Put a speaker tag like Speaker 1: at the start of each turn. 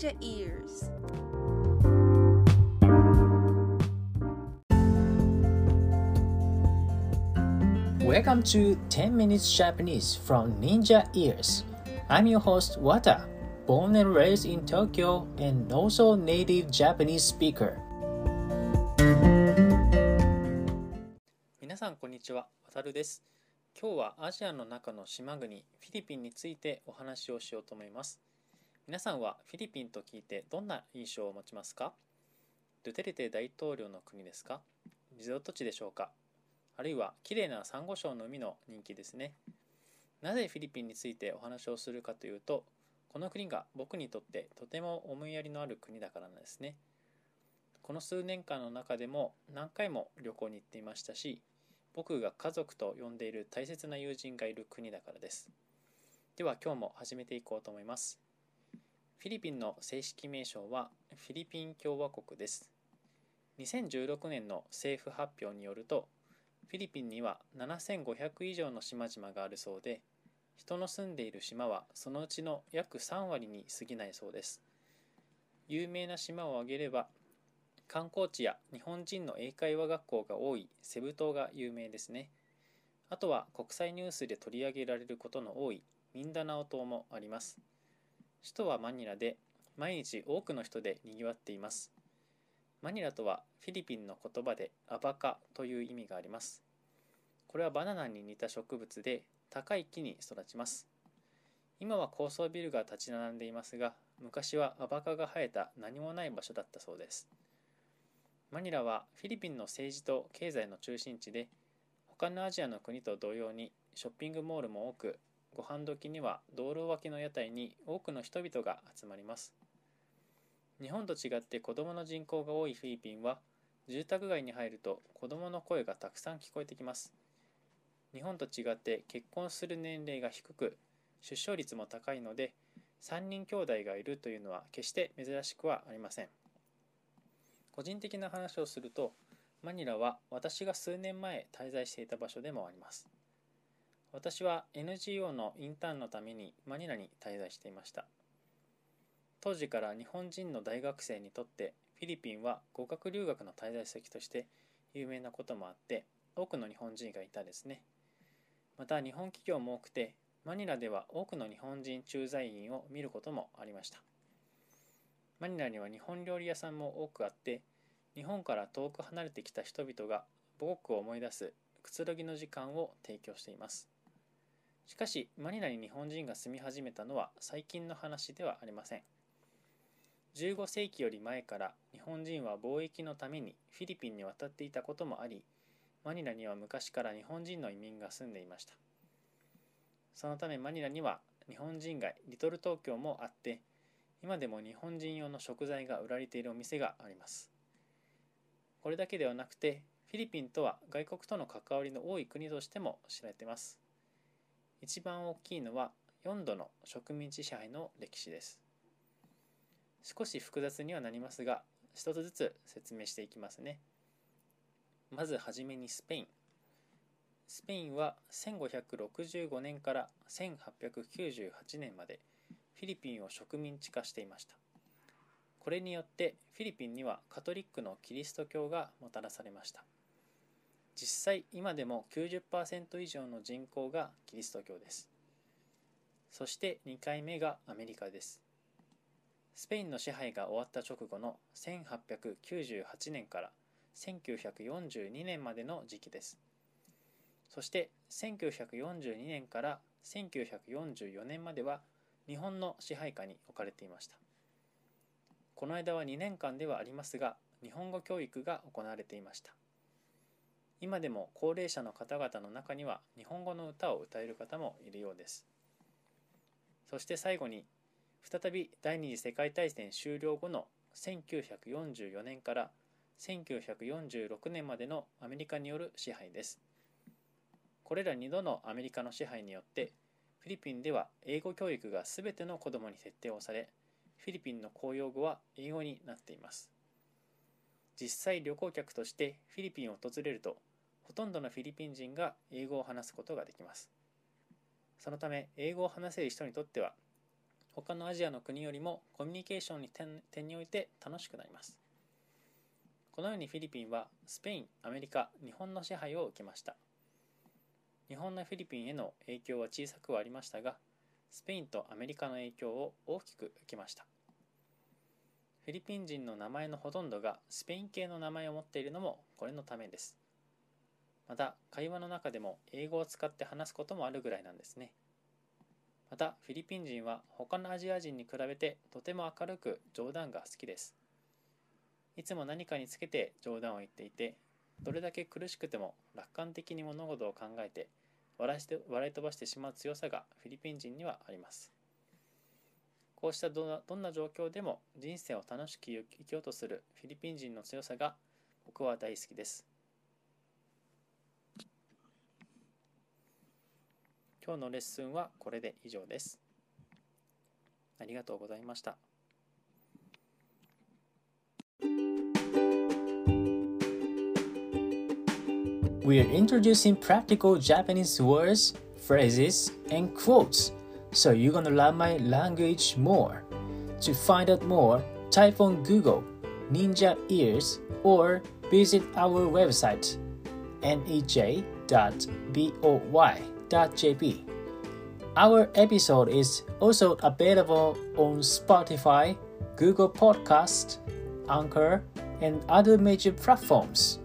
Speaker 1: Ninja Ears.
Speaker 2: Welcome to 10 Minutes Japanese from Ninja Ears. I'm your host Wata, born and raised in Tokyo and also native Japanese speaker. 皆さんこんにちは、わるです。今日はアジアの中の島国フィリピンについてお話をしようと思います。皆さんはフィリピンと聞いてどんな印象を持ちますか？ドゥテルテ大統領の国ですか？リゾート地でしょうか？あるいは綺麗なサンゴ礁の海の人気ですね。なぜフィリピンについてお話をするかというと、この国が僕にとってとても思いやりのある国だからなんですね。この数年間の中でも何回も旅行に行っていましたし、僕が家族と呼んでいる大切な友人がいる国だからです。では今日も始めていこうと思います。フィリピンの正式名称はフィリピン共和国です。2016年の政府発表によると、フィリピンには7500以上の島々があるそうで、人の住んでいる島はそのうちの約3割に過ぎないそうです。有名な島を挙げれば、観光地や日本人の英会話学校が多いセブ島が有名ですね。あとは国際ニュースで取り上げられることの多いミンダナオ島もあります。首都はマニラで毎日多くの人で賑わっています。マニラとはフィリピンの言葉でアバカという意味があります。これはバナナに似た植物で高い木に育ちます。今は高層ビルが立ち並んでいますが、昔はアバカが生えた何もない場所だったそうです。マニラはフィリピンの政治と経済の中心地で、他のアジアの国と同様にショッピングモールも多く、ご飯時には道路脇の屋台に多くの人々が集まります。日本と違って子供の人口が多いフィリピンは、住宅街に入ると子供の声がたくさん聞こえてきます。日本と違って結婚する年齢が低く、出生率も高いので、3人兄弟がいるというのは決して珍しくはありません。個人的な話をすると、マニラは私が数年前滞在していた場所でもあります。私は NGO のインターンのためにマニラに滞在していました。当時から日本人の大学生にとってフィリピンは語学留学の滞在先として有名なこともあって多くの日本人がいたですね。また日本企業も多くてマニラでは多くの日本人駐在員を見ることもありました。マニラには日本料理屋さんも多くあって日本から遠く離れてきた人々が母国を思い出すくつろぎの時間を提供しています。しかしマニラに日本人が住み始めたのは最近の話ではありません。15世紀より前から日本人は貿易のためにフィリピンに渡っていたこともあり、マニラには昔から日本人の移民が住んでいました。そのためマニラには日本人街リトル東京もあって、今でも日本人用の食材が売られているお店があります。これだけではなくて、フィリピンとは外国との関わりの多い国としても知られています。一番大きいのは4度の植民地支配の歴史です。少し複雑にはなりますが、一つずつ説明していきますね。まずはじめにスペイン。スペインは1565年から1898年までフィリピンを植民地化していました。これによってフィリピンにはカトリックのキリスト教がもたらされました。実際今でも90%以上の人口がキリスト教です。そして2回目がアメリカです。スペインの支配が終わった直後の1898年から1942年までの時期です。そして1942年から1944年までは日本の支配下に置かれていました。この間は2年間ではありますが、日本語教育が行われていました。今でも高齢者の方々の中には日本語の歌を歌える方もいるようです。そして最後に再び第二次世界大戦終了後の1944年から1946年までのアメリカによる支配です。これら2度のアメリカの支配によってフィリピンでは英語教育が全ての子供に設定をされフィリピンの公用語は英語になっています。実際旅行客としてフィリピンを訪れるとほとんどのフィリピン人が英語を話すことができます。そのため英語を話せる人にとっては他のアジアの国よりもコミュニケーションに点点において楽しくなります。このようにフィリピンはスペインアメリカ日本の支配を受けました。日本のフィリピンへの影響は小さくはありましたがスペインとアメリカの影響を大きく受けました。フィリピン人の名前のほとんどがスペイン系の名前を持っているのもこれのためです。また会話の中でも英語を使って話すこともあるぐらいなんですね。またフィリピン人は他のアジア人に比べてとても明るく冗談が好きです。いつも何かにつけて冗談を言っていてどれだけ苦しくても楽観的に物事を考えて笑いして笑い飛ばしてしまう強さがフィリピン人にはあります。こうしたどんなどんな状況でも人生を楽しく生きようとするフィリピン人の強さが僕は大好きです。今日のレッスンはこれで以上ですありがとうございました
Speaker 1: We are introducing practical Japanese words, phrases, and quotes, so you're gonna learn my language more. To find out more, type on Google Ninja Ears or visit our website nej.boy. nej.boy.jp. Our episode is also available on Spotify, Google Podcast, Anchor, and other major platforms.